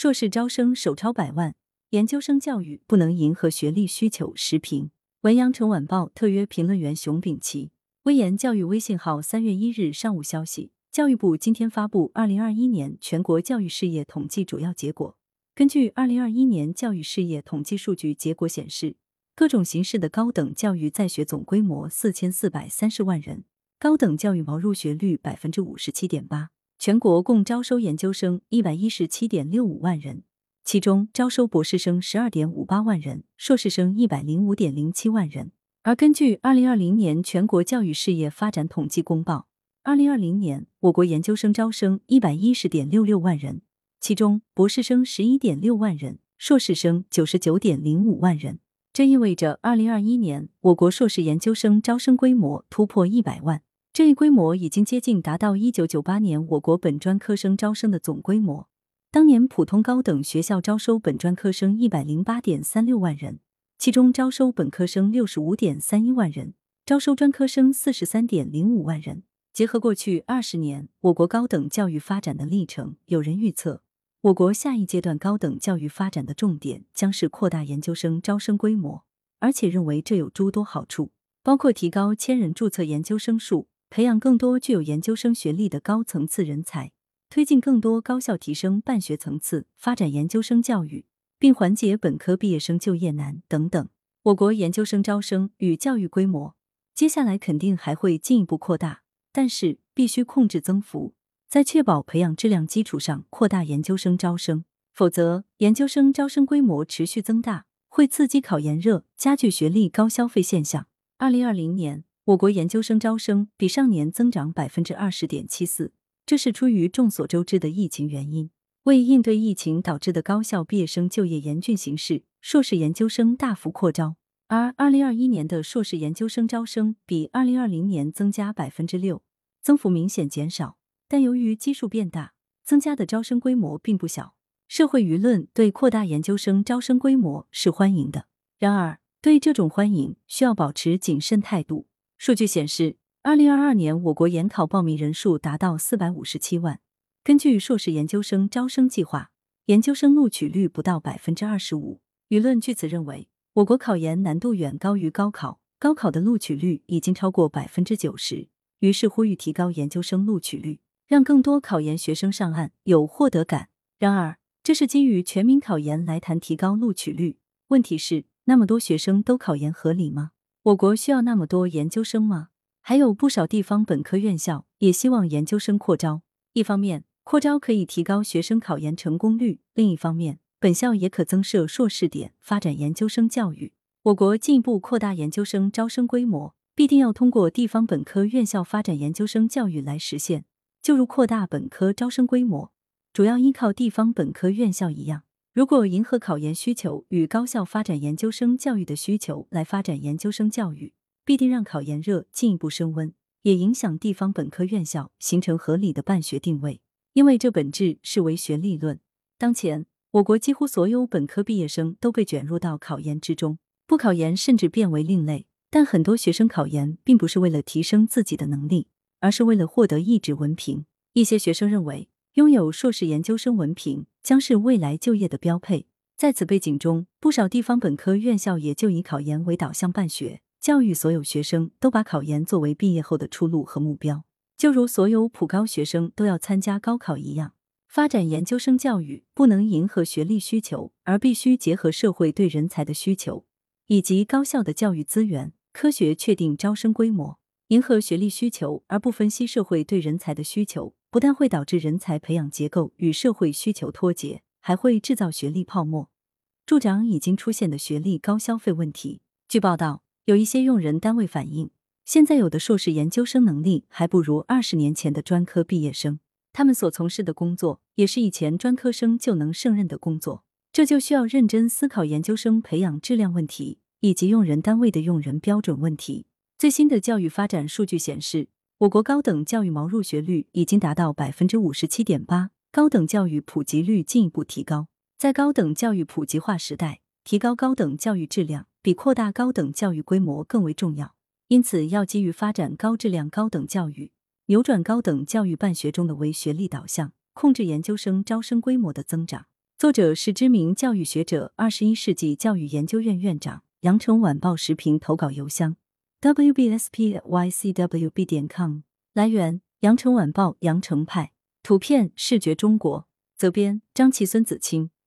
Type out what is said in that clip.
硕士招生首超百万，研究生教育不能迎合学历需求。时评：文阳城晚报特约评论员熊丙奇。微言教育微信号三月一日上午消息，教育部今天发布二零二一年全国教育事业统计主要结果。根据二零二一年教育事业统计数据结果显示，各种形式的高等教育在学总规模四千四百三十万人，高等教育毛入学率百分之五十七点八。全国共招收研究生一百一十七点六五万人，其中招收博士生十二点五八万人，硕士生一百零五点零七万人。而根据二零二零年全国教育事业发展统计公报，二零二零年我国研究生招生一百一十点六六万人，其中博士生十一点六万人，硕士生九十九点零五万人。这意味着二零二一年我国硕士研究生招生规模突破一百万。这一规模已经接近达到一九九八年我国本专科生招生的总规模。当年普通高等学校招收本专科生一百零八点三六万人，其中招收本科生六十五点三一万人，招收专科生四十三点零五万人。结合过去二十年我国高等教育发展的历程，有人预测，我国下一阶段高等教育发展的重点将是扩大研究生招生规模，而且认为这有诸多好处，包括提高千人注册研究生数。培养更多具有研究生学历的高层次人才，推进更多高校提升办学层次，发展研究生教育，并缓解本科毕业生就业难等等。我国研究生招生与教育规模，接下来肯定还会进一步扩大，但是必须控制增幅，在确保培养质量基础上扩大研究生招生，否则研究生招生规模持续增大，会刺激考研热，加剧学历高消费现象。二零二零年。我国研究生招生比上年增长百分之二十点七四，这是出于众所周知的疫情原因。为应对疫情导致的高校毕业生就业严峻形势，硕士研究生大幅扩招。而二零二一年的硕士研究生招生比二零二零年增加百分之六，增幅明显减少。但由于基数变大，增加的招生规模并不小。社会舆论对扩大研究生招生规模是欢迎的，然而对这种欢迎需要保持谨慎态度。数据显示，二零二二年我国研考报名人数达到四百五十七万。根据硕士研究生招生计划，研究生录取率不到百分之二十五。舆论据此认为，我国考研难度远高于高考，高考的录取率已经超过百分之九十。于是呼吁提高研究生录取率，让更多考研学生上岸，有获得感。然而，这是基于全民考研来谈提高录取率。问题是，那么多学生都考研合理吗？我国需要那么多研究生吗？还有不少地方本科院校也希望研究生扩招。一方面，扩招可以提高学生考研成功率；另一方面，本校也可增设硕士点，发展研究生教育。我国进一步扩大研究生招生规模，必定要通过地方本科院校发展研究生教育来实现。就如扩大本科招生规模，主要依靠地方本科院校一样。如果迎合考研需求与高校发展研究生教育的需求来发展研究生教育，必定让考研热进一步升温，也影响地方本科院校形成合理的办学定位。因为这本质是唯学历论。当前，我国几乎所有本科毕业生都被卷入到考研之中，不考研甚至变为另类。但很多学生考研并不是为了提升自己的能力，而是为了获得一纸文凭。一些学生认为。拥有硕士研究生文凭将是未来就业的标配。在此背景中，不少地方本科院校也就以考研为导向办学，教育所有学生都把考研作为毕业后的出路和目标。就如所有普高学生都要参加高考一样，发展研究生教育不能迎合学历需求，而必须结合社会对人才的需求，以及高校的教育资源，科学确定招生规模。迎合学历需求而不分析社会对人才的需求，不但会导致人才培养结构与社会需求脱节，还会制造学历泡沫，助长已经出现的学历高消费问题。据报道，有一些用人单位反映，现在有的硕士研究生能力还不如二十年前的专科毕业生，他们所从事的工作也是以前专科生就能胜任的工作，这就需要认真思考研究生培养质量问题以及用人单位的用人标准问题。最新的教育发展数据显示，我国高等教育毛入学率已经达到百分之五十七点八，高等教育普及率进一步提高。在高等教育普及化时代，提高高等教育质量比扩大高等教育规模更为重要。因此，要基于发展高质量高等教育，扭转高等教育办学中的唯学历导向，控制研究生招生规模的增长。作者是知名教育学者、二十一世纪教育研究院院长。羊城晚报时评投稿邮箱：wbspycwb 点 com。来源：羊城晚报羊城派。图片：视觉中国。责编：张琪、孙子清。